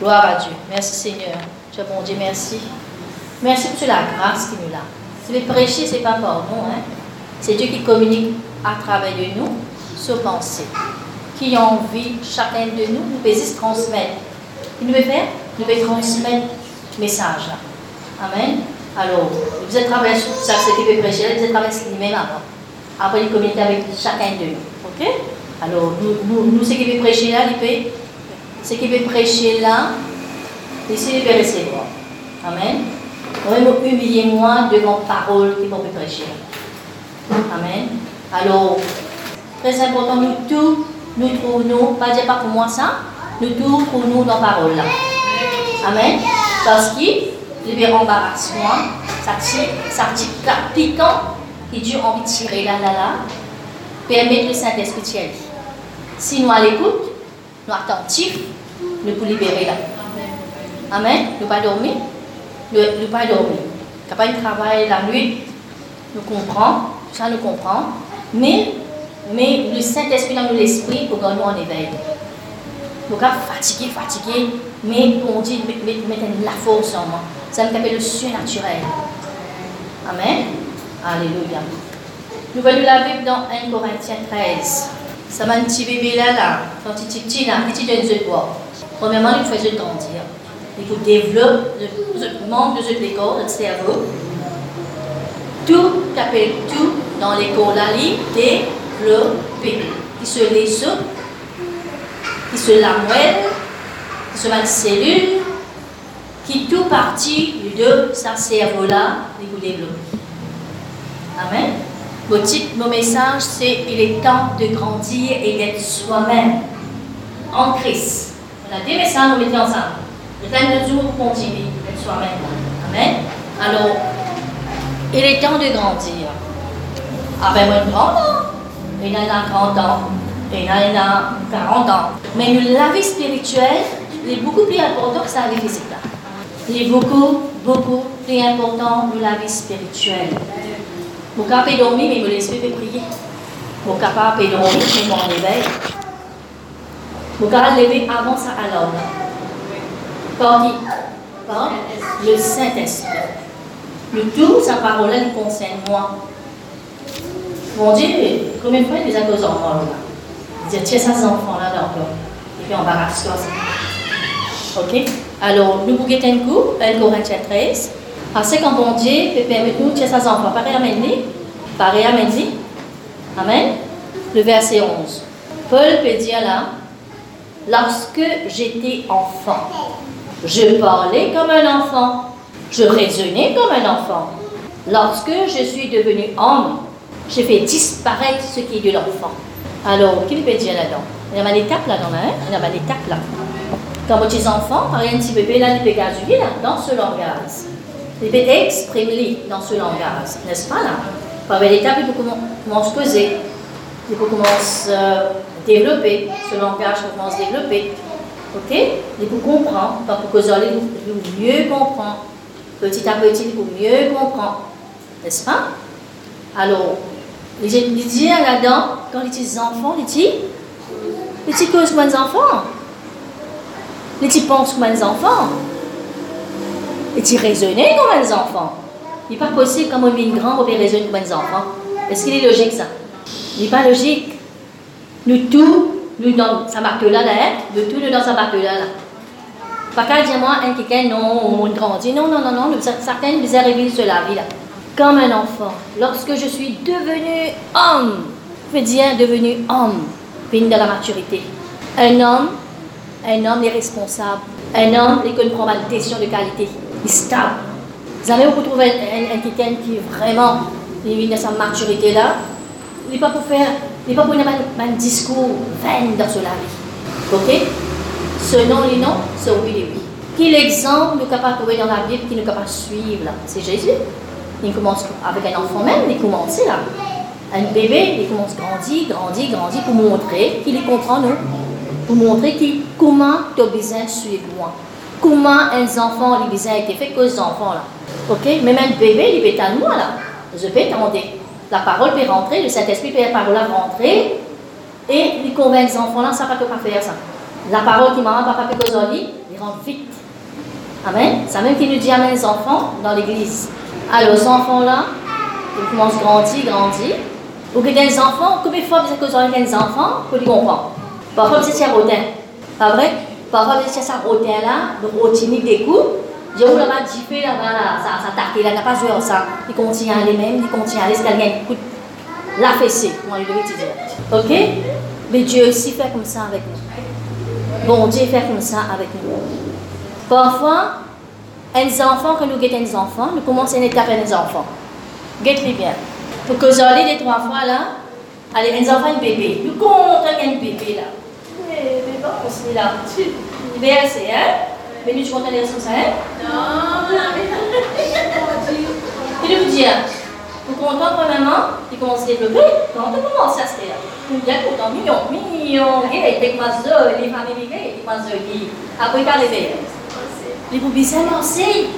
Gloire à Dieu. Merci Seigneur. Dieu bon Dieu, merci. Merci pour la grâce qui nous l'a. Si vous prêcher, ce n'est pas par nous. Hein? C'est Dieu qui communique à travers de nous ce pensée. Qui envie, chacun de nous, nous peut transmettre. Il nous veut faire Nous peut transmettre message. Amen. Alors, vous êtes sur ça, ce qui peut prêcher, vous êtes sur lui-même avant. Après, il communique avec chacun de nous. Ok? Alors, nous, nous, nous ce qui peut prêcher là, il peut, ce qui peut prêcher là, ici, il recevoir. Amen. Humiliez-moi devant parole qui peut prêcher. Amen. Alors, très important, nous tous, nous trouvons, pas dire pas pour moi ça, nous tous trouvons dans parole là. Amen. Parce qu'il libère embarrassement, ça tire piquant, et Dieu envie de tirer là, là, là, le Saint-Esprit nous à nous attentifs, nous pouvons libérer là. Amen. Nous pas dormir. Nous, nous pas dormir. Quand pas travail la nuit, nous comprenons, ça nous comprend. Mais, mais le Saint-Esprit dans l'esprit pour nous en éveil. Nous sommes fatigués, fatigués, mais on dit, mettez la force en moi. Ça me appelle le surnaturel. Amen. Alléluia. Nous allons la Bible dans 1 Corinthiens 13. Ça m'a un petit bébé là, là, quand il est petit, là, petit donne de bois. Premièrement, il faut grandir. Il faut développer le membre de ce corps, notre cerveau. Tout, qu'appelle tout dans l'école, là, développer. Il se laisse, il se la moelle, il se met une cellule, qui tout partie de sa cerveau-là, il faut développer. Amen. Mon titre, mon message, c'est Il est temps de grandir et d'être soi-même en Christ. On a deux messages, nous mettons ensemble. Le temps de Dieu pour continuer d'être soi-même. Amen. Alors, il est temps de grandir. Avec moi, grand il y en a 30 ans, il en a 40 ans. Mais la vie spirituelle est beaucoup plus importante que la vie physique. Il est beaucoup, beaucoup plus important que la vie spirituelle. Mon capable dormir, mais me laisse prier. Mon capable dormir, mais mon éveil. Mon capable lever avant ça à l'homme. Par le Saint-Esprit. Le tout, sa parole, elle concerne moi. Mon Dieu, combien de fois il y a des enfants là? Il dit, tiens, ça, ces enfants-là, donc, et puis rassurer ça. Ok? Alors, nous vous un coup, 1 Corinthiens 13. Parce qu'un bon Dieu peut permettre nous de ces enfants. Pareil à Mendy. Pareil à Mendy. Amen. Le verset 11. Paul peut dire là, lorsque j'étais enfant, je parlais comme un enfant, je raisonnais comme un enfant. Lorsque je suis devenu homme, j'ai fait disparaître ce qui est de l'enfant. Alors, qu'il peut dire là-dedans Il y a une étape là-dedans, hein? Il y a une étape là. Quand vos petits enfants, par un petit bébé, là, il peut là, dans ce langage. Il peut exprimer dans ce langage, n'est-ce pas là? Par l'étape, il peut commencer à causer, il peut commencer à développer, ce langage commence à développer. Ok? Il peut comprendre, pour causer, il peut mieux comprendre. Petit à petit, il peut mieux comprendre, n'est-ce pas? Alors, il dit là-dedans, quand les petits enfants, les petits, les petits causent comme des enfants. Les petits pensent comme des enfants. Et raisonner comme un enfant. Il n'est pas possible, comme on vit grand, on peut raisonner comme un enfant. Est-ce qu'il est logique ça? Il n'est pas logique. Nous tous, nous dans sa marque-là, là, hein? nous tous, nous dans sa marque-là. Là. Pas qu'à dire moi, un quelqu'un, non, on grandit. Non, non, non, non, certains nous arrivent sur la vie là. Comme un enfant. Lorsque je suis devenu homme, je veux dire devenu homme, puis de la maturité. Un homme, un homme est responsable. Un homme, il ne prend pas de décision de qualité stable. Vous allez vous trouver un, quelqu'un qui est vraiment il a sa maturité là. Il n'est pas pour faire, il n'est pas pour faire un, discours vain dans cela. Ok? Ce nom, les noms, c'est oui et oui. Quel exemple nous capable trouver dans la Bible qui nous capable suivre là? C'est Jésus. Il commence avec un enfant même, il commence là. Un bébé, il commence à grandir, grandir, grandir pour montrer qu'il comprend nous. Pour montrer qu'il, comment tu as besoin de suivre moi comment un enfant, les a été fait que les enfants là. Ok? Même un bébé, il peut à moi là. Je peux attendre. La parole peut rentrer, le Saint-Esprit peut la parole rentrer et il convainc les enfants là, ça ne pas faire ça. La parole qui maman, papa, pécosoli, il rentre vite. Amen? C'est même qui nous dit Amen les enfants dans l'église. Alors, les enfants là, ils commencent à grandir, grandir. Ou que des enfants, combien de fois vous avez des enfants, vous les comprenez Parfois, c'est un rotin. Pas vrai? Parfois, c'est un rotin là, le rotinique des coups. Je vous là-bas, fait là-bas, là, ça, ça taqué, là, n'a pas joué ça. Il continue à aller même, il continue à aller, c'est quelqu'un qui la fessée, moi, il devait dire. Ok? Mais Dieu aussi fait comme ça avec nous. Bon Dieu fait comme ça avec nous. Parfois, les enfants, quand nous guettons les enfants, nous commençons à taper les enfants. Guette-les bien. Pour que j'allais les trois fois là, allez, les enfants, un bébé. Nous comptons un bébé là. Mais, mais bon, on là. Tu es assez, hein? Mais tu comptes les ressources, hein? Non, non, Il vous dire, comptez premièrement, il commence à se développer. Quand on commence à se faire, il y a des oiseaux, les familles, des après. Les c'est lancé.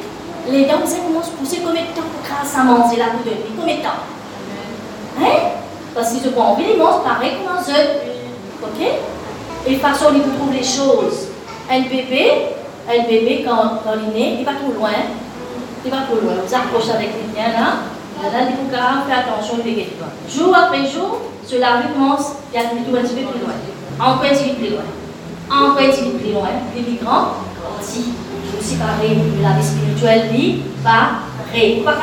Les c'est commencent à pousser combien de temps pour grâce à manger la? Combien de temps? Hein? Parce qu'ils se prennent envie, ils mangent pareil comme un œuf. Ok? Et façon, ils vous trouvent les choses. Un bébé, un bébé, quand, quand il est né, il va trop loin. Il va trop loin. Vous approchez avec les biens là. Là, il faut faire attention bébé. Jour après jour, cela commence à être tout un petit peu plus loin. Encore un petit peu plus loin. Encore un petit peu plus loin. Les migrants, si aussi pareil, la vie spirituelle, vie, pareil. Pouvez pas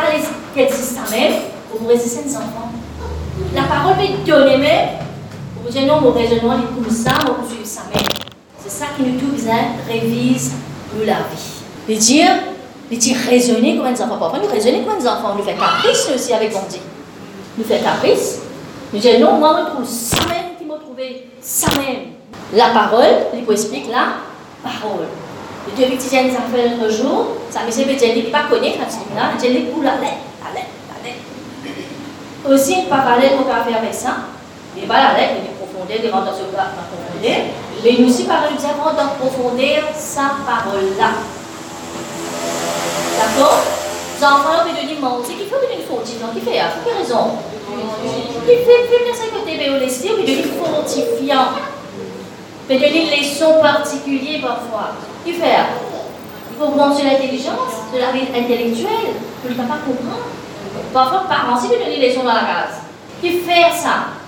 qu'elle ça même, vous résistez les enfants. La parole peut donner même, vous dites non, mon raisonnement est comme ça, on suivre ça même. C'est ça qui nous tous révise nous la vie. De dire, de dire raisonner comme des enfants. Parfois, nous raisonner comme des enfants. Nous faisons caprice aussi avec Dieu. Nous faisons caprice. Nous disons, non, moi, je trouve ça même qui m'a trouvé ça même. La parole, il faut expliquer la parole. Le Dieu qui tient les affaires l'autre jour, ça me semble que il pas est là, il est pour la lettre, la lettre, la lettre. Aussi, pas parler, on peut faire avec ça. N'est pas la lettre, profondeur, dans ce cas, profondeur. Mais nous aussi, par nous avons d'approfondir sa parole-là. D'accord? Les enfants, peut dire, c'est qu'il faut une fortifiant. Qui fait, qui a raison Qui fait, fait bien ça côté béolestie, on peut dire fortifiant. On peut donner une leçon particulière parfois. Qui fait Il faut monter l'intelligence, de la vie intellectuelle, que ne peut pas comprendre. Parfois, parents, si vous donnez une leçon dans la case, qui fait ça?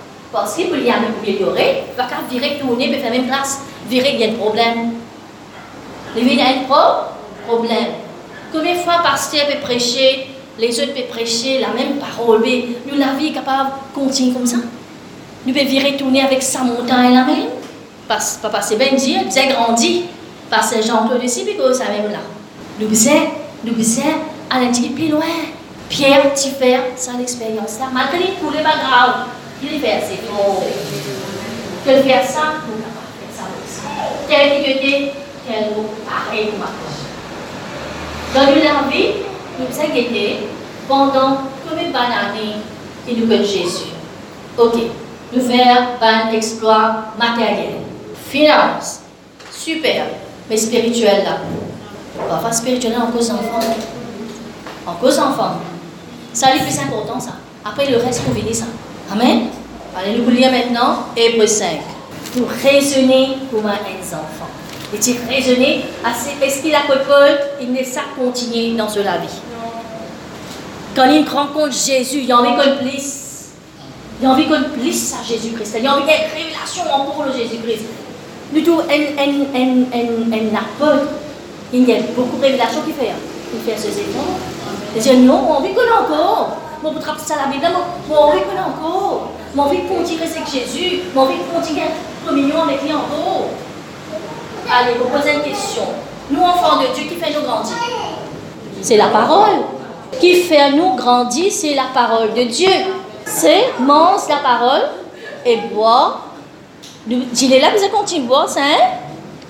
Qu'il peut y améliorer, parce qu'à virer, tourner, même place. Virer, il y a un problème. Il y a un problème. Combien de fois pasteur peut prêcher, les autres peuvent prêcher la même parole, mais nous, la vie est capable de continuer comme ça. Nous pouvons tourner avec sa montagne la même. Parce que c'est bien dire, nous avons grandi. Jean-Claude puis ça même là. Nous faisons, nous faisons aller un petit peu plus loin. Pierre, tu fais ça l'expérience là. Malgré pas grave. Fait assez fort. Que faire ça, nous pas faire ça aussi. Quelle quel Dans vie, nous été pendant combien d'années qui nous Jésus. Ok, nous faire un exploit matériel, finance, super, mais spirituel là. Parfois spirituel en cause enfant. En cause enfant. Ça, c'est plus important ça. Après le reste, vous venez ça. Amen. Lire maintenant Hébreu 5. Pour raisonner comme un enfant. Et tu raisonner, est-ce qu'il a Paul, il ne sait continuer dans la vie. Quand il rencontre Jésus, il a envie qu'on plus. Il a envie qu'on plus à Jésus-Christ. Il a envie d'être révélation encore de Jésus-Christ. Du tout, un apôtre, il y a beaucoup de révélations qu'il fait. Il fait ses efforts. Il dit non, on envie qu'on encore. Mon vous ça la Bible, mon envie qu'on encore. Mon envie de continuer avec Jésus. Mon envie de continuer communion avec lui encore. Allez, vous posez une question. Nous, enfants de Dieu, qui fait nous grandir? C'est la parole. Qui fait nous grandir, c'est la parole de Dieu. C'est mange la parole et boire. Il est là, vous continuez à boire, ça, hein?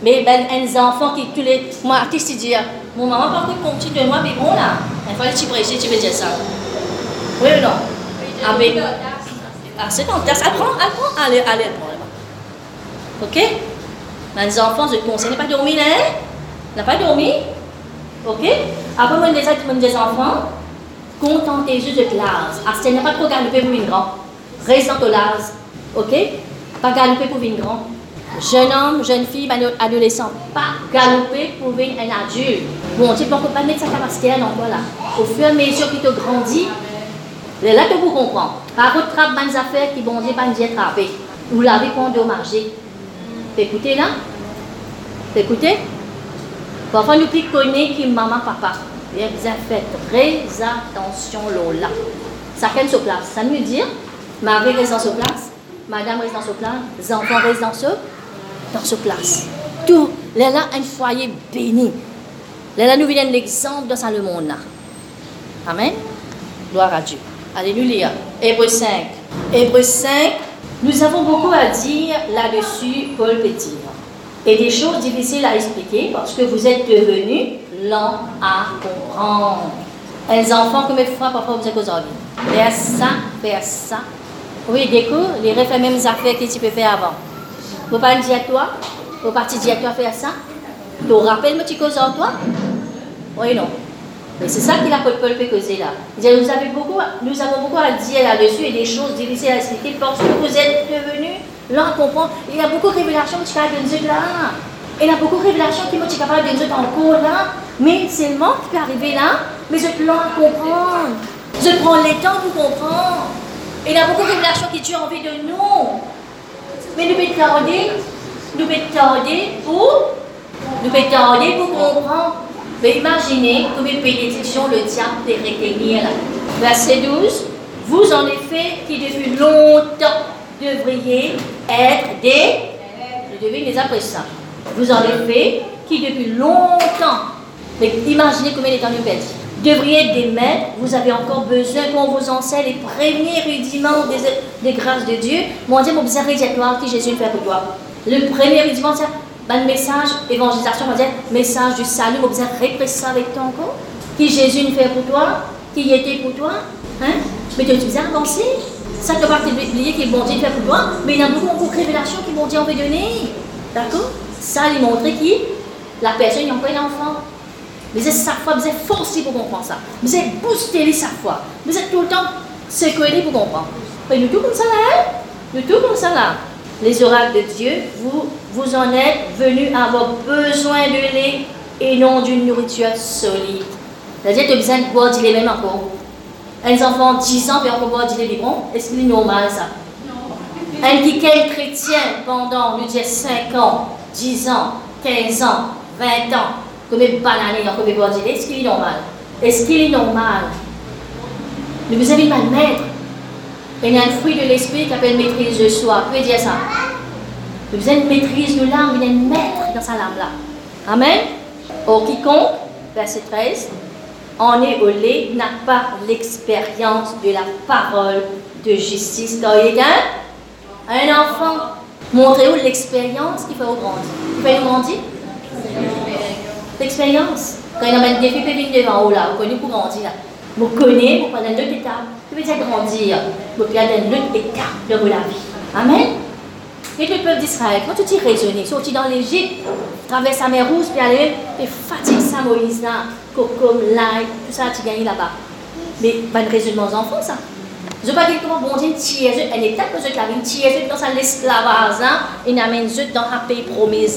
Mais ben, les enfants qui, tous les. Moi, artiste, dit, mon maman, par contre, continue de moi, mais bon, là, il faut aller prêcher, tu veux dire ça. Oui ou non? Ah, mais. Ah, c'est bon, apprends, apprends, allez, allez, Ok? Les enfants, je te conseille, pas dormi, hein? N'a pas dormi? Ok? Après, moi, des, des enfants, contentez-vous de classe. Ah, ce n'est pas trop galoper pour une grande. Reste dans l'âge. Ok? Pas galoper pour une grande. Jeune homme, jeune fille, adolescent, pas galoper pour un adulte. Bon, tu ne peux pas mettre sa capacité là, non, voilà. Au fur et à mesure que tu grandis, c'est là que vous comprenez. Par contre, trappe des affaires qui vont dire pas nous attraper. Vous l'avez pas endommagé. Écoutez là? Écoutez. Parfois, nous plus connaît qui maman, papa. Bien, vous fait très attention là. Ça qu'elle se place. Ça veut dire, Marie reste dans sa place, Madame reste dans sa place, les enfants restent dans ce, dans ce place. Tout, là, là, un foyer béni. Là, là, nous venons l'exemple dans le monde là. Amen. Gloire à Dieu. Alléluia. Hébreu 5. Hébreu 5, nous avons beaucoup à dire là-dessus, Paul Petit. Et des choses difficiles à expliquer parce que vous êtes devenus lents à comprendre. Les enfants, comme fois, parfois vous êtes aux ordres. Faire ça, faire ça. Oui, découvre, les refais même affaires que tu peux faire avant. Vous pas dire à toi, vous partir dire à toi faire ça? Tu rappelles, moi, tu causes en toi? Oui, non. Et c'est ça qu'il a Paul peut causer là. Nous, avez beaucoup, nous avons beaucoup à dire là-dessus et des choses difficiles à expliquer parce que vous êtes devenus là à comprendre. Il y a beaucoup de révélations qui sont de là. Il y a beaucoup de révélations qui sont capables de nous encore là. Mais seulement qui peut arriver là, mais je à comprendre. Je prends le temps pour comprendre. Il y a beaucoup de révélations qui tuent envie de nous. Mais nous pouvons tarder, nous pouvons tarder pour, nous pouvons tarder pour comprendre. Mais imaginez comme une bénédiction le diable de retenir. Verset 12. Vous en effet qui depuis longtemps devriez être des. Je devine les après ça. Vous en effet qui depuis longtemps. Mais imaginez combien nous bête. Devriez être des maîtres, vous avez encore besoin qu'on vous enseigne les premiers rudiments des, grâces de Dieu. Moi, Dieu, mon observatoire qui Jésus fait pour toi. Le premier rudiment, c'est le message, évangélisation, on va dire, message du salut, on va répéter ça avec ton corps. Qui Jésus nous fait pour toi, qui était pour toi. Hein? Mais tu as avancer. Ça ne doit pas oublier qu'il bon Dieu fait pour toi, mais il y a beaucoup, de révélations qui vont Dieu envie donner. D'accord? Ça lui montrer qui? La personne n'a pas un enfant. Vous êtes sa foi, vous êtes forcé pour comprendre ça. Vous êtes boosté sa foi. Vous êtes tout le temps secoué pour comprendre. Mais nous tout comme ça là, hein? Nous tout comme ça là les oracles de Dieu, vous, vous en êtes venus à avoir besoin de lait et non d'une nourriture solide. C'est-à-dire que tu as besoin de boire du lait même encore. Un enfant de 10 ans peut encore boire du lait bon, est-ce que c'est normal ça? Non. Un qui est chrétien pendant, nous dire 5 ans, 10 ans, 15 ans, 20 ans, comme une banane, il peut boire du lait, est-ce qu'il est normal? Est-ce qu'il est normal? Nous vous avez mal maître il y a un fruit de l'esprit qui s'appelle maîtrise de soi. Vous pouvez dire ça? Vous avez une maîtrise de l'âme, vous êtes maître dans sa lame là. Amen? Or quiconque, verset 13, en est au lait n'a pas l'expérience de la parole de justice. Quand il un, enfant, montrez-vous l'expérience qui fait au grandir. Qui fait grandir L'expérience. Quand il y a un défi, il peut devant haut là, vous connaissez pour grandir. Vous connaissez, vous prenez deux étapes. Vous pouvez dire grandir. Vous prenez une autre étape de la vie. Amen. Et le peuple d'Israël, quand tu t'y raisonnes, sorti dans l'Égypte, traverse la mer rouge, puis aller, et fatigue ça, Moïse, là, l'ail, tout ça, tu gagnes là-bas. Mais pas de raisonnement aux enfants, ça. Je pas comment bon Dieu tire une étape que je t'avais tire dans l'esclavage, et n'amène dans un pays promis,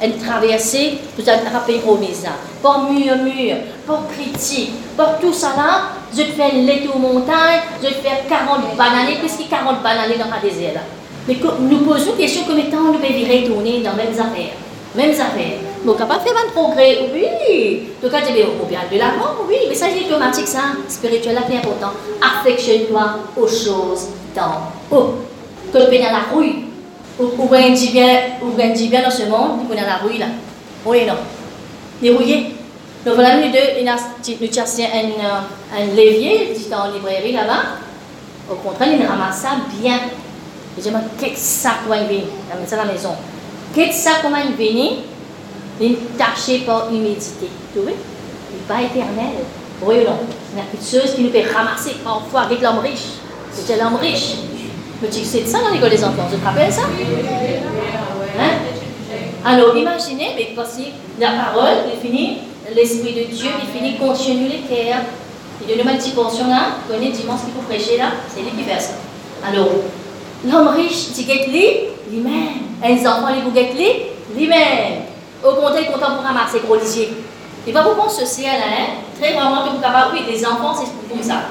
une traversée, vous avez un pays promis. Par murmure, par critique, par tout ça là, te fais l'été aux montagnes, je te fais 40 bananes, qu'est-ce a 40 bananes dans le désert Mais nous posons question comment temps nous pouvons retourner dans les mêmes affaires. Mêmes affaires. Nous sommes capables de faire un progrès, oui. Donc, quand tu es au bien de l'avant, oui. Mais ça, c'est automatique, ça. Spirituel, c'est important. Affectionne-toi aux choses d'en haut. Que tu dans la rue. Ou bien dit bien, ou bien dit dans ce monde, tu dans la rue, là. Oui, non. Dérouillé. Donc, voilà, nous deux, nous cherchons un, un levier, dans en librairie là-bas. Au contraire, il ramasse ça bien. Je dis, qu'est-ce que ça venir? Il met ça à la maison. Qu'est-ce que ça comment venir? Il taché par humidité. Tu vois? N'est pas éternel. Oui ou non? Y a quelque chose qui nous fait ramasser parfois avec l'homme riche. C'était l'homme riche. Mais tu ça dans l'école des enfants, tu te rappelles ça? Hein? Alors imaginez, mais voici la parole définit, l'Esprit de Dieu définit continue les cœurs. Il donne une petite portion là, vous connaissez dimanche qu'il faut prêcher là, c'est lui qui fait ça. Alors, l'homme riche, tu lui, lui-même. Les enfants, les bouguettes, les, lui-même. Au pour ramasser gros lisier. Et pas beaucoup ceci, là, hein? Très vraiment, que vous capable, oui, des enfants, c'est comme ça.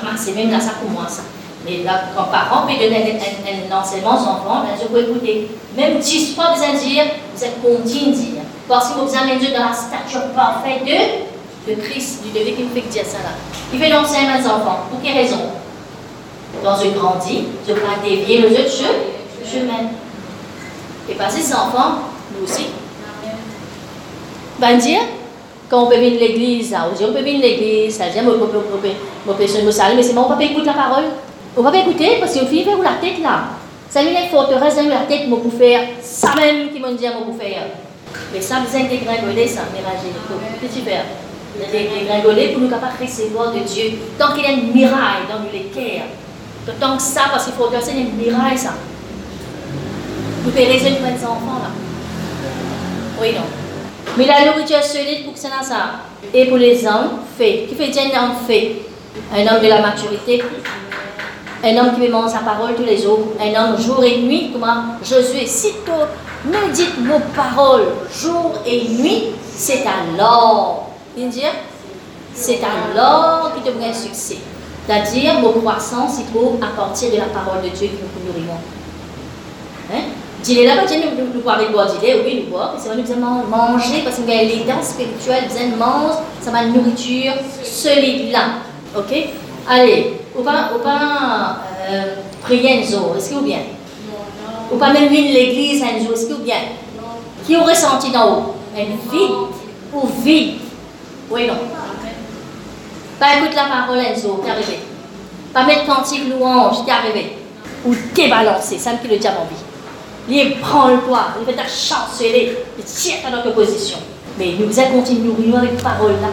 Ramasser, même là, ça moi, ça. Mais là, quand parents peuvent donner un, enseignement aux enfants, bien sûr, vous écoutez. Même si pas besoin de dire, vous êtes content de dire. Parce que vous avez Dieu dans la stature parfaite de, de Christ, du devis qui me fait dire ça là. Il fait l'enseignement aux enfants. Pour quelle raison? Quand je grandis, je vais dévier les autres chemins. Et parce que ces enfants, nous aussi, dire, quand on peut venir l'église, on peut venir l'église, ça dit, on peut, on peut, saluer, mais c'est bon, on peut écouter la parole. On va pas écouter parce qu'il fait où la tête là. Ça lui est forteresse dans la tête, moi pour faire ça même qui m'ont dit moi pour faire. Mais ça besoin de dégringoler, ça, mélanger. Petit père. Dégringoler pour nous capables de recevoir de Dieu. Tant qu'il y a une miraille dans les cœurs. Tant que ça, parce qu'il faut c'est une miraille, ça. Vous pouvez pour les enfants là. Oui, non. Mais la nourriture solide pour que ça. Et pour les hommes, fait. Qui fait un homme fait Un homme de la maturité, un homme qui mange sa parole tous les jours, un homme jour et nuit, comment Josué, sitôt, médite vos paroles jour et nuit, c'est alors, c'est alors qui te un succès. C'est-à-dire, vos croissance il trouve à partir de la parole de Dieu que nous nourrissons. Là, nous, nous, nous parler de boire, dis-le, oui, c'est vrai, nous besoin manger, parce que les dents spirituelles, besoin de manger, ça va nourriture solide là. Ok? Allez, ou pas, ou pas euh, jour, est-ce que vous bien? Ou même venir l'église un jour, est-ce que vous bien? Qui aurait senti d'en haut? Un vide ou vide Oui, non. Pas écouter la parole un jour, t'es arrivé. Pas mettre cantique louange, t'es arrivé. Ou t'es balancé, ça me qui le diable en vie. Il prend le poids, il fait ta chanceler, il tire dans notre position. Mais nous allons continuer nourrir avec parole là.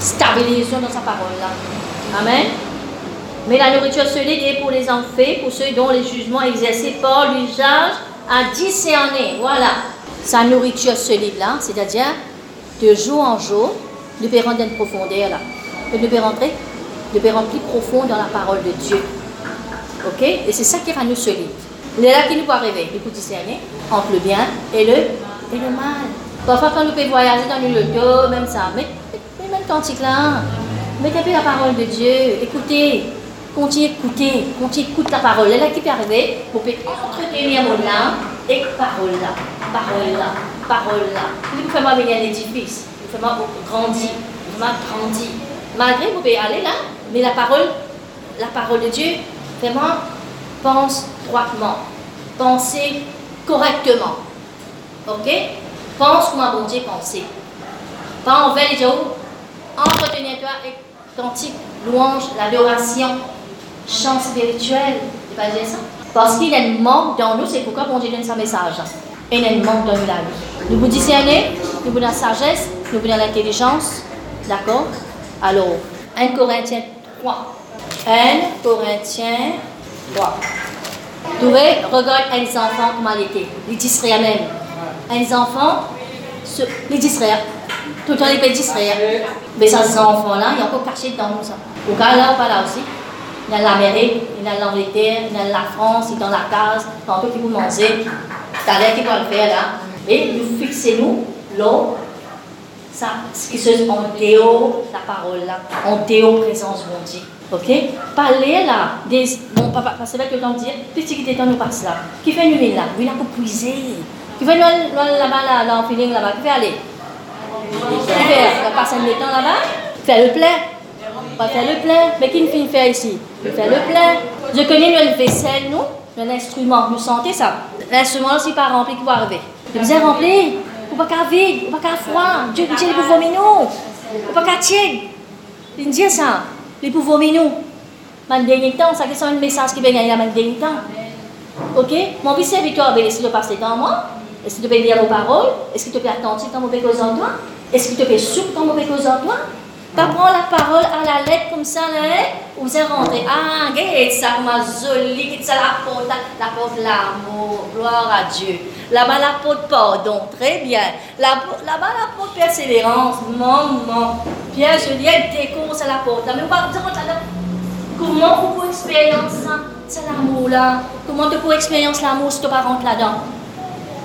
Stabilisons dans sa parole là. Amen. Mais la nourriture solide est pour les enfants, pour ceux dont les jugements exercés par l'usage à discerner. Voilà. Sa nourriture solide là, c'est-à-dire de jour en jour, nous pouvons rentrer une profondeur là. Nous rentrer, nous pouvons rentrer plus profond dans la parole de Dieu. Ok? Et c'est ça qui rend nous solides. Là qui nous peut arriver, il faut discerner entre le bien et le, et le mal. Parfois, quand nous pouvons voyager dans le loto, même ça, mais, mais même cantique là, Mettez la parole de Dieu, écoutez, continuez d'écouter, continuez d'écouter la parole. Là qui peut arriver, vous pouvez entretenir mon âme et parole là, parole là, parole là. Vous pouvez venir un édifice, vous pouvez grandir, vous grandir. Malgré vous pouvez aller là, mais la parole, la parole de Dieu, vraiment, pense droitement, pensez correctement. Ok? Pense comme un bon Dieu pensait. Pas envers les gens, entretenez-toi et cantique, louange, l'adoration, chant spirituel. C'est pas ça? Parce qu'il y a un manque dans nous, c'est pourquoi bon Dieu donne sa message. Il y a un manque dans nous la vie. Nous vous discernez, nous vous la sagesse, nous vous l'intelligence. D'accord? Alors, 1 Corinthiens 3. 1 Corinthiens 3. Vous pouvez regarder les enfants comment ils étaient. Les distraire même. Les enfants, les distraire. Tout le temps, ils peuvent distraire. Mais ces enfants-là, ils sont encore cachés dans nous. Au cas là, pas là aussi. Il y a l'Amérique, il y a l'Angleterre, il y a la France, dans la case, tantôt qui vous mangez, t'as l'air qui va le faire là. Et nous fixez-nous là, ça, ce qui se en déo, la parole là, en déo présence mon Dieu. Ok? Parlez là, des, mon papa, parce que le temps de dire, petit qui était nous passe là, qui fait une là, oui, là pour puiser, qui fait là-bas, là, là, en feeling là-bas, qui fait aller? On va passer le temps là-bas, faire le. On va faire le plein. Mais qui nous fait faire ici? Faire le plein. Je connais notre vaisselle, nous, un instrument. Vous sentez ça? L'instrument aussi pas rempli qui va arriver? Vous ai rempli. Ou pas qu'à vide, ou pas qu'à froid. Dieu dit les pouvoirs minous. Ou pas qu'à tiède. Il dit ça. Les pouvoirs minous. Dans dernier temps, ça c'est un message qui vient dans le dernier temps. Ok? Mon fils serviteur, ben, si tu passes le temps moi, est-ce que tu peux lire vos paroles Est-ce que tu peux attentif dans mauvais cause en toi? Est-ce que tu peux souffrir dans mauvais cause en toi? Pas prendre la parole à la lettre comme ça, là, hein? ou vous rentrer. Ah, regarde ça, comment joli, ça la porte, la porte l'amour, gloire à Dieu. Là-bas, la porte pardon, très bien. Là-bas, la porte persévérance, maman. Bien, je dis, courses à la porte. Mais pas comment vous pouvez expérience ça C'est l'amour là? Comment tu peux expérience l'amour si tu pas rentres là-dedans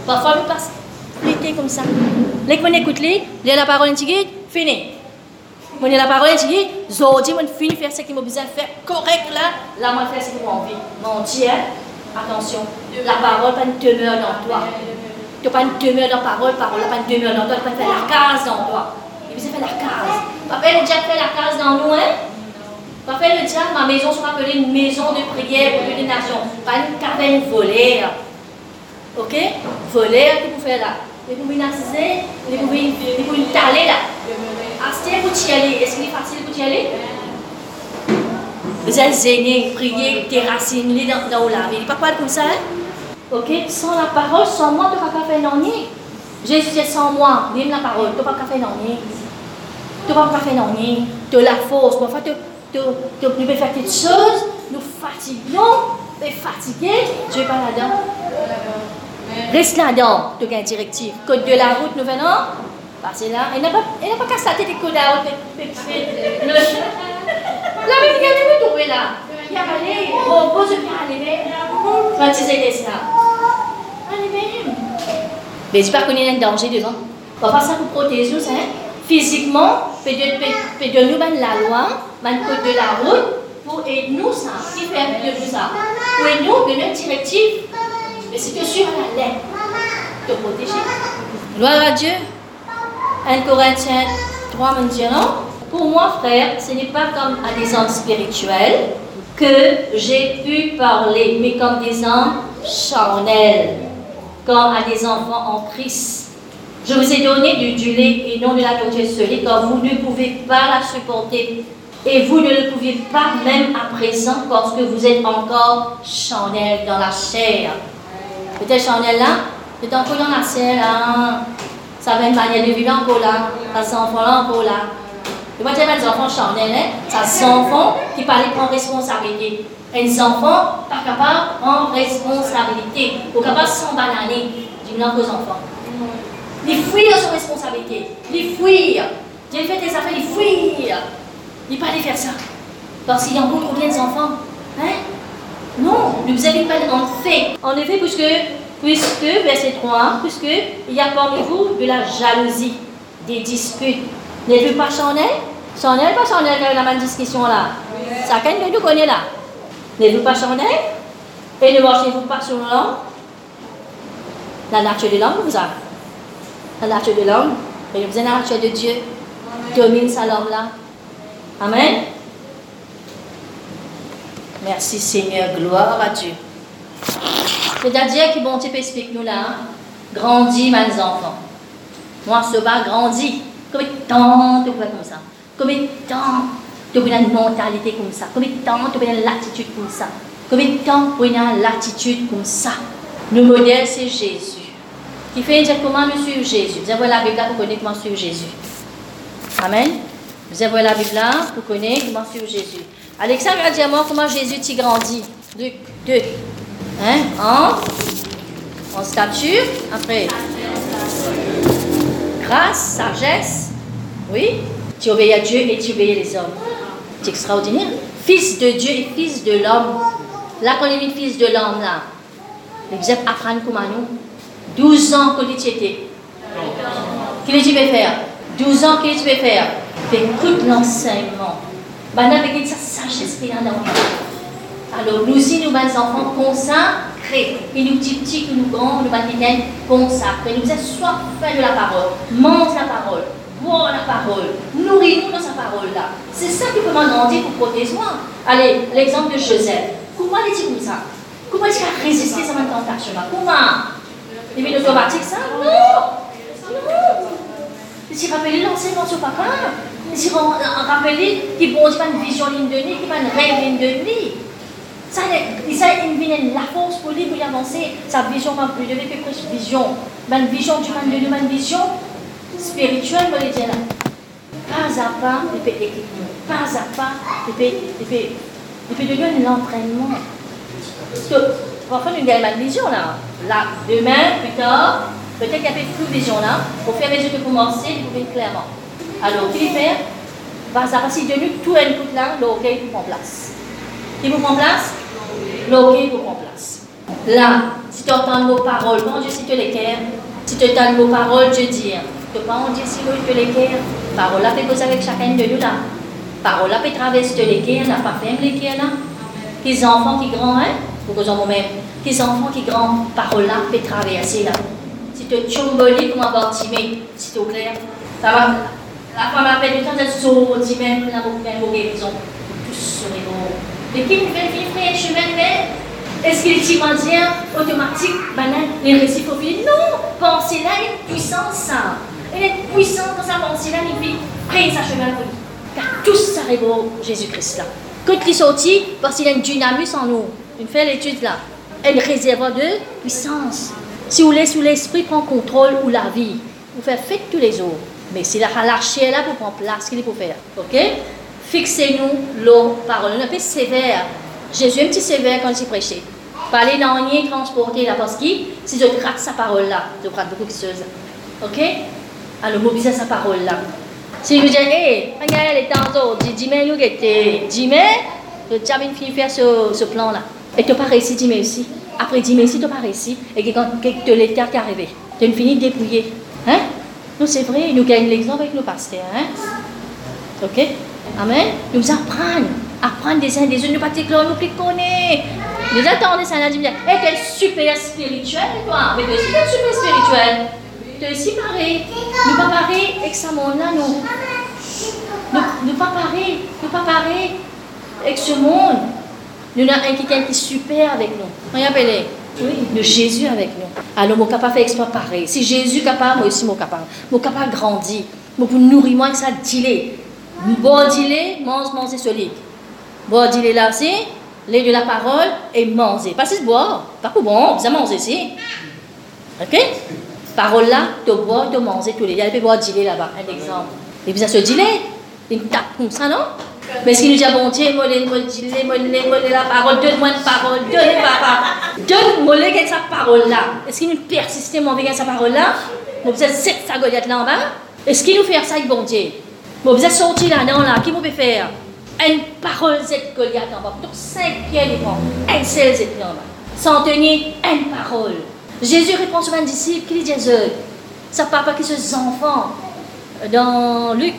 Parfois, nous l'été comme ça. Les qu'on écoute, les, la parole intégrée, fini. Quand la parole intégrée, aujourd'hui, on finit faire ce qu'il m'a besoin de faire correct là. Là, moi, faire ce qu'il m'a envie. Mon Dieu, attention, la parole pas une demeure dans toi. Tu n'as pas une demeure dans la parole, parole pas une demeure dans toi, pas faire la case dans toi. Il besoin faire la case. Papa, le diable fait la case dans nous, hein? Papa, le diable, ma maison sera appelée une maison de prière pour les nations, pas une caverne volée. Ok? Qu'est-ce que vous faites là? Vous pouvez menacer, vous pouvez taler là. Y allez. Est-ce qu'il est facile pour y aller? Vous êtes zéné, prier, déraciner dans, dans la vie. Il pas comme ça, hein? Ok Sans la parole, sans moi, tu peux pas faire non Jésus dit sans moi, même la parole, tu peux pas faire non Tu peux pas faire non Tu la force. Parfois, tu peux faire quelque chose, nous fatiguons, tu es fatigué, je ne vais pas là-dedans. Reste là-dedans, tu as une directive. Code de la route, nous venons. Passez là. Elle n'a pas, pas qu'à sa tête de de la. La même qui a trouvé là. Il y a allé, bon, pose pied à l'éveil. Tu sais ça. Allez, même. Mais j'espère qu'on est un danger devant. On va faire ça pour protéger nous, hein. Physiquement, peut de nous la loi, le code de la route, pour aider nous ça. Qui fait de nous ça? Pour aider nous, donner une directive. Mais c'est que sur la lettre de protéger. Gloire à Dieu. 1 Corinthiens 3 me dit non. Pour moi, frère, ce n'est pas comme à des hommes spirituels que j'ai pu parler, mais comme des hommes charnels, comme à des enfants en Christ. Je vous ai donné du, lait et non de la nourriture solide, car vous ne pouvez pas la supporter. Et vous ne le pouviez pas même à présent parce que vous êtes encore charnel dans la chair. Peut-être Chanel là, c'est encore dans la serre là. Ça va une manière de vivre encore là. Ça s'enfant là encore là. Et moi, j'ai des enfants Chanel, hein? ça c'est enfants qui parlent prendre responsabilité. Et les enfants pas capables prendre responsabilité. Ou capables de s'embananer. Je dis aux enfants. Ils fuient leur responsabilité. Ils fuient. J'ai fait des affaires, ils fuient. Ils pas aller faire ça. Parce qu'il y a encore combien d'enfants Hein? Non, ne vous avez pas en fait. En effet, puisque, puisque verset 3, puisque il y a parmi vous de la jalousie, des disputes. N'êtes-vous pas charnel Charnel, pas charnel, la même discussion là. Chacun de nous connaît là. N'êtes-vous pas charnel Et ne marchez-vous pas sur l'homme? La nature de l'homme vous a. La nature de l'homme, et vous avez la nature de Dieu. Domine ça l'homme là. Amen. Merci Seigneur, gloire à Dieu. C'est-à-dire que bon Dieu explique nous là, hein. grandis mes enfants. Moi, ce bas grandis. Combien de temps tu peux comme Combien de mentalité comme ça Combien de temps tu peux une l'attitude comme ça Combien de temps l'attitude comme ça Le modèle, c'est Jésus. Qui fait dire comment nous suivre Jésus. Vous avez la Bible là pour connaître comment suivre Jésus. Amen. Vous avez la Bible là pour connaître comment suivre Jésus. Alexandre a dit à moi comment Jésus t'y grandit. Luc 2. Hein? En, en stature. Après. Grâce, sagesse. Oui. Tu obéis à Dieu et tu obéis les hommes. C'est extraordinaire. Fils de Dieu et fils de l'homme. Là, il est fils de l'homme, là, apprendre comment nous. 12 ans que tu étais. Qu'est-ce que tu veux faire? 12 ans, qu'est-ce que tu veux faire Écoute l'enseignement. Bana avec sa sagesse qui Alors, nous aussi, nous, les enfants consacrés, et nous petits petits, que nous grands, nous matinés consacrés. Nous sommes soifs de la parole, mange la parole, bois la parole, nourris-nous dans sa parole-là. C'est ça qui peut demander pour protéger moi. Allez, l'exemple de Joseph. Comment il dit comme ça? Comment il a résisté à cette tentation-là Comment? Il est automatique ça? Non! Non! Il s'est rappelé l'enseignement sur papa. Si on rappelle qu'il bon pas une vision ligne de nuit, qu'il pas une rêve ligne de nuit. Ça, il a une la force pour lui pour avancer. Sa vision va plus de que plus vision. Une vision du monde de une vision spirituelle, je dire là. Pas à pas, il peut équiper. Pas à pas, il peut, il peut, il peut devenir l'entraînement. Parce que, parfois, nous avons une vision là. Là, demain, plus tard, peut-être qu'il y a plus de vision là. Pour faire les yeux de commencer, vous pouvez clairement. Alors, qu'il fait va s'appartir de nous, tout un coup là, l'orgueil prend place. Qui vous prend place pour qu'on place. Là, si tu entends nos paroles, bon Dieu, si tu les si tu entends nos paroles, Dieu dis, tu peux pas dire si tu les cœurs, parole là peut poser avec chacun de nous là. Parole là peut traverser les n'a pas fait les cœurs là. Les enfants qui grandissent, hein, pour que j'en même, les enfants qui grandissent, parole là peut traverser là. Si tu es comme un bâtiment, si tu clair, ça va. La femme appelle du temps d'être sorti même, la même guérison. Tous serez bons. Mais qui nous fait vivre un chemin mais Est-ce qu'il est immédiat, automatique, banal, les récits Non Pensez là, il une puissance, ça. Elle est puissante dans sa pensée là, il vit près sa pour Car tout ça est Jésus-Christ là. Quand il est parce qu'il y a une dynamis en nous. Une fait l'étude là. Un réservoir de puissance. Si vous laissez l'esprit prend contrôle ou la vie, vous faites fête tous les jours. Mais s'il a lâché là pour prendre place, qu'il faut faire Ok? Fixez-nous l'eau parole. On peu sévère. Jésus est un petit sévère quand il prêchait. Parler dans rien transporter là parce que si je gratte sa parole là, je gratte beaucoup de choses. Ok? Alors mobiliser sa parole là. Si je dis, hé, regarde les temps dis-moi nous que dis-moi, tu as fini de faire ce, plan là. Et tu pas réussi, dis-moi aussi. Après, dis-moi si tu pas réussi, et que quand tu l'état qui est arrivé, tu as fini de dépouiller. Hein? Nous, c'est vrai, nous gagnons l'exemple avec nos pasteurs. Hein? Ok? Amen? Nous apprenons. Apprendre des uns des autres. Nous pas nous plus connaître. Nous attendons ça. Disons, hey, tu es super spirituel, toi. Mais tu es super, super spirituel. Tu es si pareil. Nous pas pareil avec ce monde-là, nous. Nous pas pareil. Nous pas pareil avec ce monde. Nous avons un qui est super avec nous. On appelle? Oui, le Jésus avec nous. Alors, mon capable faire exploit pareil. Si Jésus capable, moi aussi, mon capable. Mon capable grandit. Moi, pour nourrir ça dilé. Bon dilé, mange, manger solide. Bon dilé là aussi, lait de la parole et manger. Pas si boire, pas pour bon, vous manger ici. Ok? Parole là, de boire, de manger tous les jours. Il peut boire dilé là-bas, un exemple. Et vous avez ce dilé, une tape comme ça, non? Mais ce qu'il nous a bon Dieu, moi, moi, la parole, donne-moi une parole, donne-moi parole. Donne-moi sa parole-là. Est-ce qu'il nous persiste avec sa parole-là Vous êtes sept sa Goliath là en bas Est-ce qu'il nous fait ça bon Dieu? Vous êtes sorti là, non, là, qui vous peut faire? Une parole, Goliath en bas. Donc, cinq pieds, les Un seul, cette en bas. Sans tenir une parole. Jésus répond sur un disciple, qui dit Jésus Ça papa qui se enfants. Dans Luc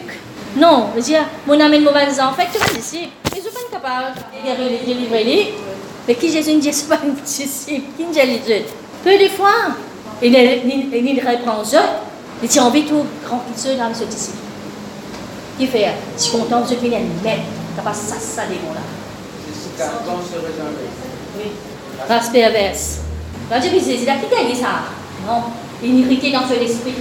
non, je dis, mon ami de mauvais enfants, tu vas ici. Ils ne sont pas capables de les. Mais qui Jésus ne dit pas un disciple, qui dit Peu de fois, il eux, il dit dans ce disciple. Qui fait Je suis content, je de mettre, tu pas ça, ça, des mots là. Oui. Race perverse. Quand je dis, c'est là qui gagne ça. Non, il dans son esprit.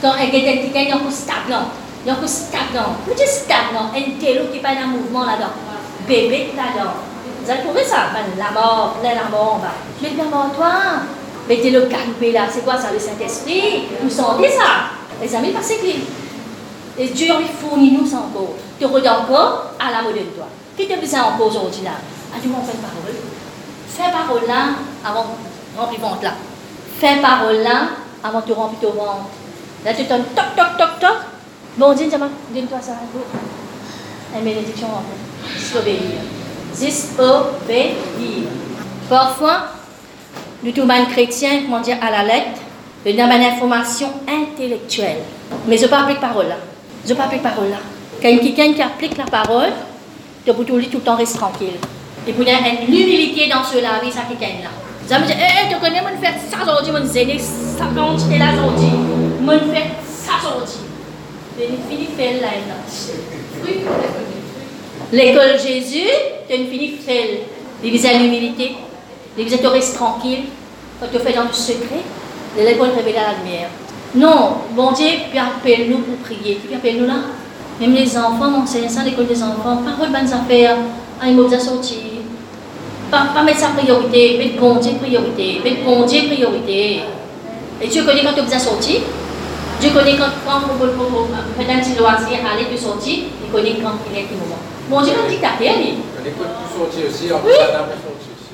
Quand il y a quelqu'un qui est stagnant, il y a un stagnant. Vous êtes stagnant, un télo qui pas un mouvement là-dedans. Bébé là-dedans. Vous allez trouver ça? La mort, la mort en bas. Tu es la mort, toi Mettez le là, c'est quoi ça, le Saint-Esprit? Vous sentez ça? Les amis, parce que et Dieu lui fournit nous encore. Tu regardes encore à la mode de toi. Tu as besoin encore aujourd'hui là? Ah, tu m'en fais parole. Fais parole là avant de remplir ventre là. Fais parole là avant de remplir ton ventre. Là, tu donnes toc, toc, toc, toc. Bon donne-toi ça. Une bénédiction en fait. S'obéir. S'obéir. Parfois, nous tout mal chrétien, comment dire, à la lettre, nous avons une information intellectuelle. Mais je pas appliquer parole là. Je pas appliquer parole là. Quand quelqu'un qui applique la parole, tu peux tout le temps rester tranquille. Et pour une humilité dans ce la vie, ça quelqu'un là. Vous allez me dire, eh, tu connais, faire ça aujourd'hui, moi, zéné, ça quand et là aujourd'hui. Moi, faire ça aujourd'hui. L'école Jésus, tu une fini fait l'église à l'humilité, restes tranquille, quand tu fais dans le secret, l'école révèle la lumière. Non, bon Dieu, puis appelle-nous pour prier. Tu appelles-nous là Même les enfants, mon Seigneur, ça, l'école des enfants, parole bonnes affaires, ah, il m'a sortir. Pas, pas mettre sa priorité, mettre bon Dieu priorité, mettre bon Dieu priorité. Et tu connais quand tu as besoin sortir je connais quand, quand vous faites un petit loisir, aller de sortir, je connais quand il est le moment. Bon, j'ai un dictateur, lui. Il écoute pour sortir aussi, en ça pas sorti aussi.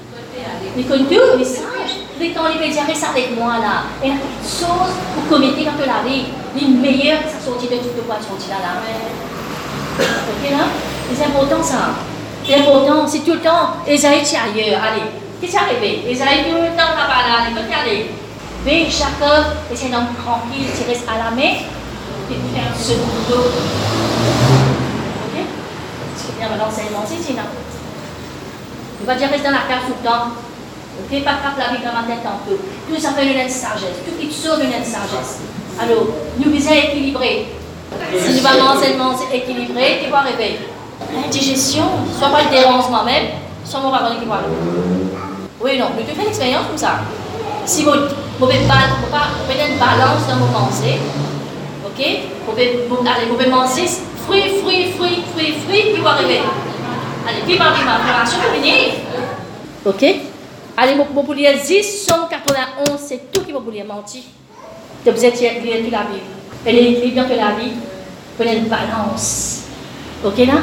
Il connaît tout, mais sage. Mais quand il veut dire, avec moi là, et a quelque chose pour commettre quand tu l'arrives, il est meilleur que sa sortie de tout de quoi sortir là. là. Ok là? C'est important ça. C'est important, c'est tout le temps. Esaïe, tu ailleurs. Allez, qu'est-ce qui est arrivé? Esaïe, tout le temps là-bas, là, allez. Mais Jacob, et c'est un homme tranquille, tu restes à la main, et un second dos. Ok? C'est bien l'enseignement, c'est c'est Tu vas dire reste dans la cave tout le temps. Ok, pas frappe la vie dans ma tête tantôt. Tout ça fait une sagesse. Tout qui sauve une sagesse. Alors, nous visons équilibrer. Si nous allons l'enseignement équilibré, tu vas. Indigestion, soit pas le dérange moi-même, soit mon qui va Oui, non, nous devons faire une expérience comme ça. Si vous pouvez une balance dans vos pensées, ok? Vous pouvez manger fruits, fruits, fruits, fruits, fruits, qui vont arriver? Allez, préparation pour venir. Ok? Allez, vous pouvez 10, 191, c'est tout qui vous pouvez mentir. Vous êtes lire la Bible. Elle est écrite dans la vie, prenez une balance. Ok là?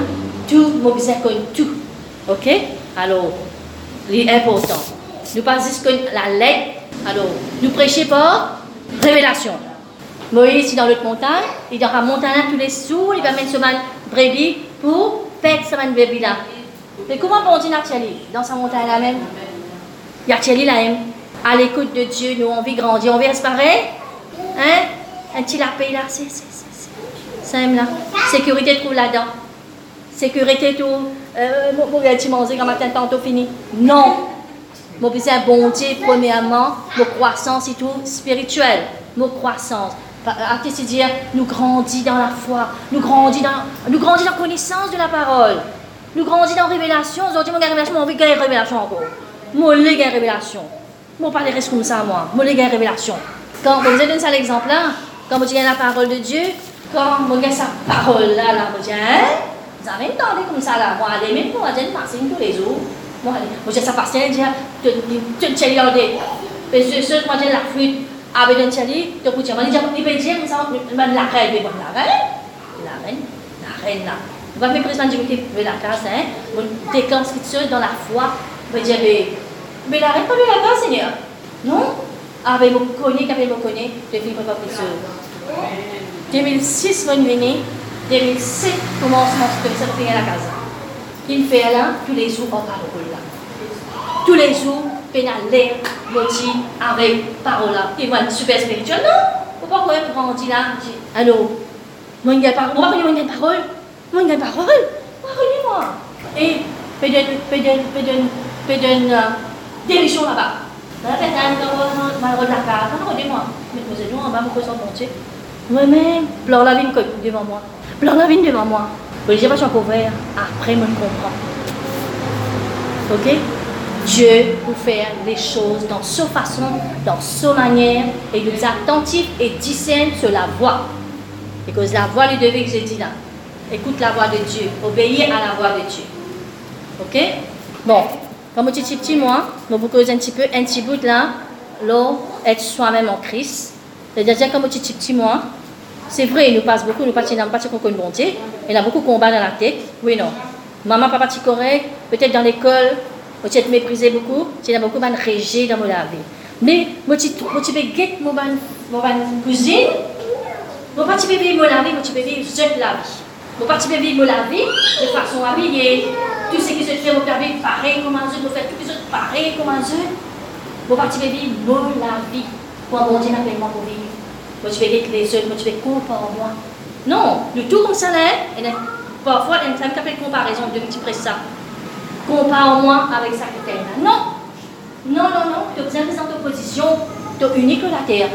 Tout, vous besoin tout. Ok? Alors, l'important. Nous pas juste la lettre. Alors, nous prêchez par révélation. Moïse est dans l'autre montagne, il dans la montagne tous les jours, il va mettre ce man brebis pour perdre ce man brebis là. Mais comment on dit dans sa montagne là même? À l'écoute de Dieu, nous on veut grandir, on veut espérer. Hein? Un petit lapin là, c'est simple là. Sécurité trouve là-dedans. Sécurité tout. Euh, mon petit manger quand matin tantôt fini. Non. Mon besoin bon Dieu, premièrement, mon croissance et tout spirituel. Mon croissance. cest dire nous grandit dans la foi, nous grandit dans, nous grandit dans la connaissance de la parole, nous grandit dans la révélation. Aujourd'hui, mon révélation, mon gagner révélation encore. Mon gagner révélation. Mon parler reste comme ça, moi. Mon gagner révélation. Quand vous avez donné l'exemple là, quand vous avez la parole de Dieu, quand vous avez sa parole là, vous hein? Vous avez comme ça là, moi, même passer tous les jours. Moi, vous avez sa tu tu là, parce que ce moi, j'ai la avec un chali, tu peux dire, moi, dire comme ça, la reine, la reine, la là. Vous côté de la classe, hein? Vous dans la foi, vous dire, mais pas de la classe, Seigneur. Non? Ave mo kone, kape mo kone, te fi pa pa piso. 2006 mon venu, 2007 commencement de ça pour la casa. Il fait là tous les jours en parole là. Tous les jours, pénalé, moti, avec parole là. Et moi, super spirituel, non? Pourquoi vous grandi là? Allô? Moi, il y a parole. Moi, il y a parole. Moi, il y a parole. Moi, Et, pédon, pédon, pédon, pédon, direction là-bas. Moi-même, pleure la vigne devant moi. Pleure la vigne devant moi. Je n'ai pas encore couvert. Après, je comprends. Ok? Dieu pour faire les choses dans sa façon, dans sa manière, et nous attentifs et discerne sur la voix. Et que la voix lui devait que je dis là. Écoute la voix de Dieu, obéir à la voix de Dieu. Ok? Bon, petit moi, nous vous cause un petit peu, un petit bout là, l'eau, être soi-même en Christ. C'est-à-dire petit moi, c'est vrai, il nous passe beaucoup, nous passons pas qu'on connaît bon Dieu, il a beaucoup de combats dans la tête, oui non. Maman, papa, tu correct, peut-être dans l'école, peut-être méprisé beaucoup, il a beaucoup de régé dans mon vie. Mais, moi, tu peux guetter mon cousine, mon petit bébé, mon vie, mon petit bébé, seul la vie. Mon petit bébé, mon la vie, de façon habillée, tout ce qui se fait, vous avez pareil comme un vous faites tout les autres pareil comme un eux. Vous participez vivre mon la vie. Pour mon Dieu n'appelle moi pour vivre. Moi, tu vais les autres, moi, tu vais comparer moi. Non, le tout comme ça là, et parfois, il y a une comparaison de petit près ça. Compare-moi avec ça que tu Non, non, non, non, tu as besoin de cette opposition, tu es unique la terre.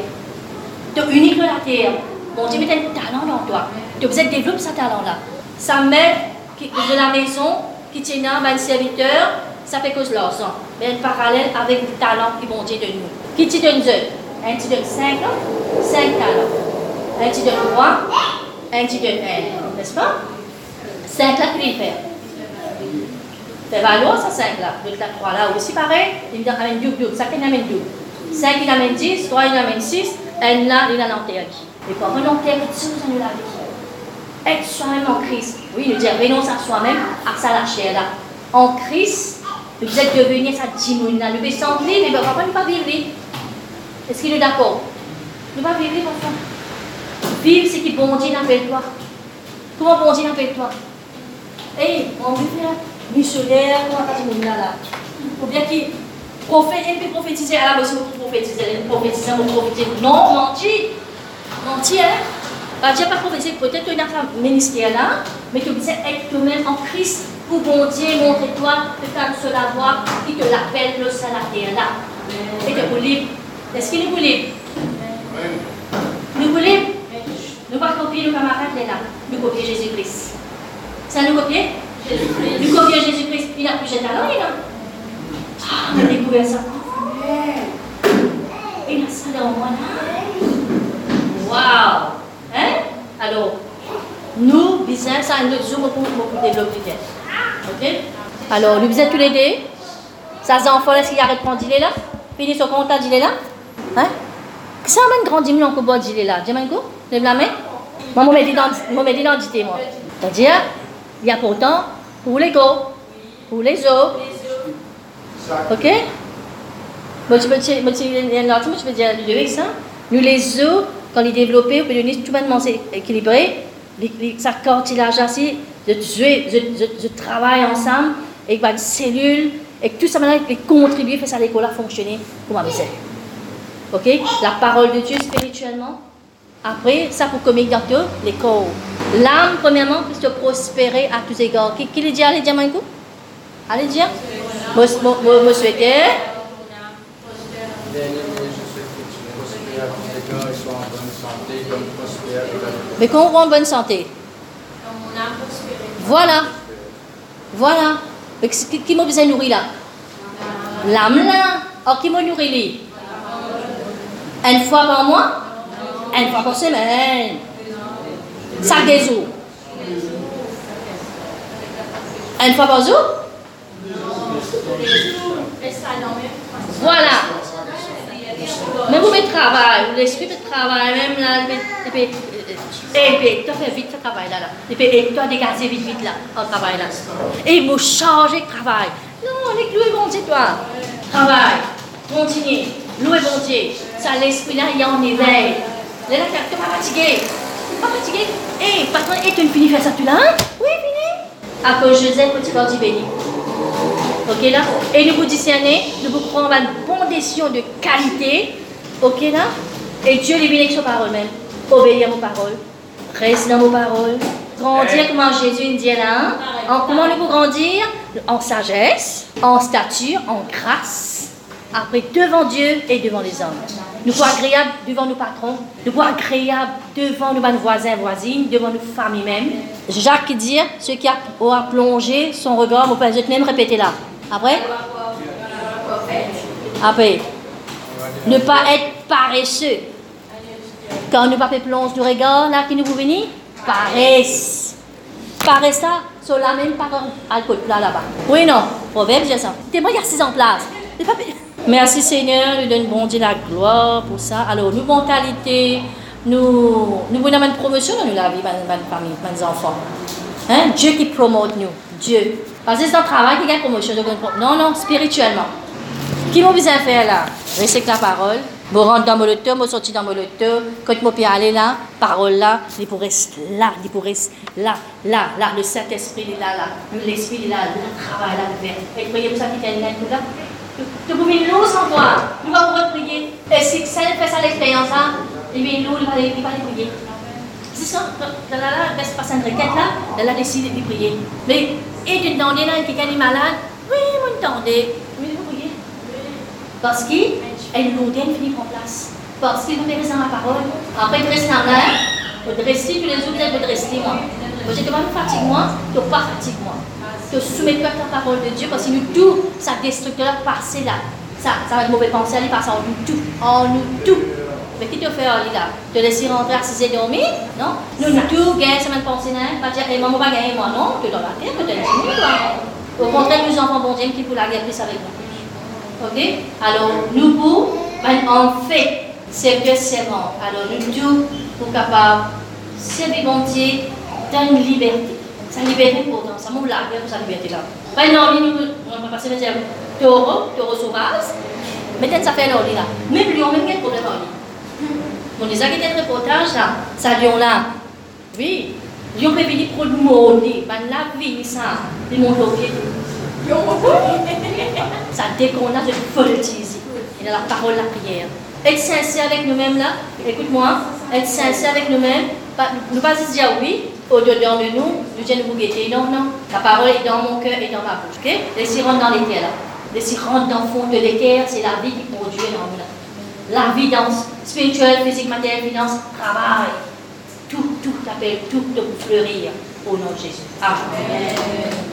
Tu es unique la terre. Mon Dieu met un talent dans toi. As besoin de développer ce talent-là. Sa mère de la maison, qui tient un serviteur, ça fait cause l'argent. Mais un parallèle avec le talent qui vont dire de nous. Qui te donne deux? Un te donne cinq, cinq talents. Un te donne trois, un te donne un. N'est-ce pas? Cinq là, qu'il fait. Fait valoir ça cinq là. Donc la trois là aussi pareil. Il amène double, double. Ça qu'il amène double. Cinq il amène dix, trois il amène six, un là il a l'enterre. Et pour un enterre, tout ça nous la vie? Être soi-même en Christ. Oui, nous dire renonce à soi-même, à sa la chair là. En Christ, vous êtes devenu sa là. Nous pouvons s'en mais on ne pas vivre. Est-ce qu'il est d'accord? Ne pas vivre parfois. Vivre, ce qui bon Dieu appelle toi. Comment bon Dieu appelle toi? Eh, on veut faire missionnaire, comment on dit là là? Ou bien qui prophète, et prophétiser à la maison, prophétiser, prophétiser, prophétiser. Non, mentir. Mentir, hein? Bah, Dieu peut-être que tu as un ministère là, mais que vous êtes toi-même en Christ pour bon Dieu montrer toi que tu as seul à voir qui te l'appelle le salarié là. Et que vous libre. Est-ce qu'il nous libre Nous vous libre Nous pas copier nos camarades là. Nous copier Jésus-Christ. Ça nous copier Nous copier Jésus-Christ. Il n'a plus de talent, il a. Ah, on a découvert ça. Il a ça dans moi là. Waouh Hein Alors, nous, business, ça nous zoom pour, pour développer. Ok? Alors, nous êtes tous les deux? Ça, c'est enfant, est-ce qu'il arrête de prendre là? Fini compte, il là? Hein? Ça m'a grandi, mais on peut boire là. Dis moi, lève la main. Moi, je mets l'identité, moi. C'est-à-dire, il y a pourtant pour les go, pour les os. Ok? Moi, peux dire, moi, tu peux dire avec ça. Nous, les os, quand ils développent, on peut donner tout le monde équilibré. Ça cartilage travail ensemble, avec une cellule, et tout ça maintenant, contribuer, faire ça l'école à fonctionner Ok La parole de Dieu spirituellement. Après, ça pour communiquer dans l'école. L'âme, premièrement, puisse prospérer à tous égards. Qui, qui le dit Allez dire, Allez dire. Moi, je souhaite. Mais qu'on rend en bonne santé. Voilà. Voilà. Qui m'a besoin de nourrir là? L'âme là. Or, qui m'a nourri Une fois par mois? Une fois par semaine. Ça des eaux. Une fois par jour? Voilà. Mais vous mettez travail, l'esprit de travail, même là, tu fais vite ce travail là, tu as dégagé vite, vite là, au travail là. Et il m'a changé de travail. Non, les louer bon Dieu, toi. Travail, continue, louer bon Dieu. Ça, l'esprit là, il a en éveil. Là, tu n'es pas fatigué. Tu pas fatigué. Et, patron, et tu finis faire ça, tu là, hein? Oui, fini. À cause de Joseph, tu vas dire béni. Ok là Et nous vous discerner, nous vous prendre une bonne décision de qualité. Ok là? Et Dieu les bénit sur parole même. Obéir à vos paroles. Reste dans vos paroles. Grandir comme Jésus nous dit là. En, comment nous pouvons grandir? En sagesse, en stature, en grâce. Après, devant Dieu et devant les hommes. Nous pouvons agréables devant nos patrons, nous pouvons agréables devant nos voisins, voisines, devant nos familles même. Jacques dit, ce qui a, plongé son regard, vous pouvez même répéter là. Après Après. Ne pas être paresseux. Quand nous pas plonge du regard, là, qui nous vous venir Paresse. Paresse ça, sur la même parole côté là, là-bas. Oui, non? Proverbe, j'ai ça. T'es moi, il y a six en place. Merci Seigneur, nous donne bon Dieu la gloire pour ça. Alors, nous, mentalité, nous, nous voulons une promotion dans la vie ma famille, mes enfants. Hein? Dieu qui promote nous. Dieu. Parce que c'est un travail qui gagne promotion. Non, non, spirituellement. Qui m'a besoin faire là? Restez la parole. Vous rentrez dans mon auto, vous sortez dans mon auto. Quand vous pouvez aller là, parole là, il pourrait rester là, il pourrait rester là, là, là. Le Saint-Esprit est là, là. L'Esprit est là, le travail là, le Et pour ça qui est là? Tu peux venir sans toi. Nous allons prier. Et si ça fait ça l'expérience là, il vient nous, il va aller prier. C'est ça. Là, là, là, reste pas une requête là, elle a décidé de prier. Mais, et tu demandes là, quelqu'un est malade, oui, vous entendez. Vous. Parce qu'il elle nous donne finir en place. Parce qu'il vous met dans ma parole. Après, tu restes là, vous dressez, tous les autres, vous dressez moi. Je ne pas fatigue moi, tu pas fatigue moi. Tu soumets pas parole de Dieu parce que nous tout, ça destructeur passer là. Ça, ça va être mauvais pensée, elle passe nous tout. En nous tout. Mais qui te fait là? Te laisser rentrer à 6 et dormir Non? Nous, nous tout, semaine pensée, eh, maman va gagner moi, non Tu dans la dans Au contraire, nous enfants, bon Dieu, qui pour la guerre avec nous. Ok? Alors, nous, pour, ben, en fait, c'est bon. Alors, nous tous, pour capable, servir Dieu dans une liberté. Sa liberté pourtant, ça m'ouvre la pour sa liberté là. Ben nous, on va passer dire taureau, taureau sauvage, mais ça fait un là. Même lion, même quel problème en On les a quitté le reportage là, ça lion là. Oui, Dieu peut venir pour nous monter, mais la vie, ça, il monte. Ça déconne, je politise. Il a la parole, la prière. Être sincère avec nous-mêmes là, écoute-moi, être sincère avec nous-mêmes, ne pas dire oui, au-dedans de nous, nous allons nous guetter. Non, non, la parole est dans mon cœur et dans ma bouche. ok? Laissez rentrer dans les terres là. Laissez rentrer dans le fond de l'équerre, c'est la vie qui dans nous là. La vie dans spirituelle, physique, matérielle, finance, travail. Tout, tout appelle, tout de fleurir au nom de Jésus. Amen.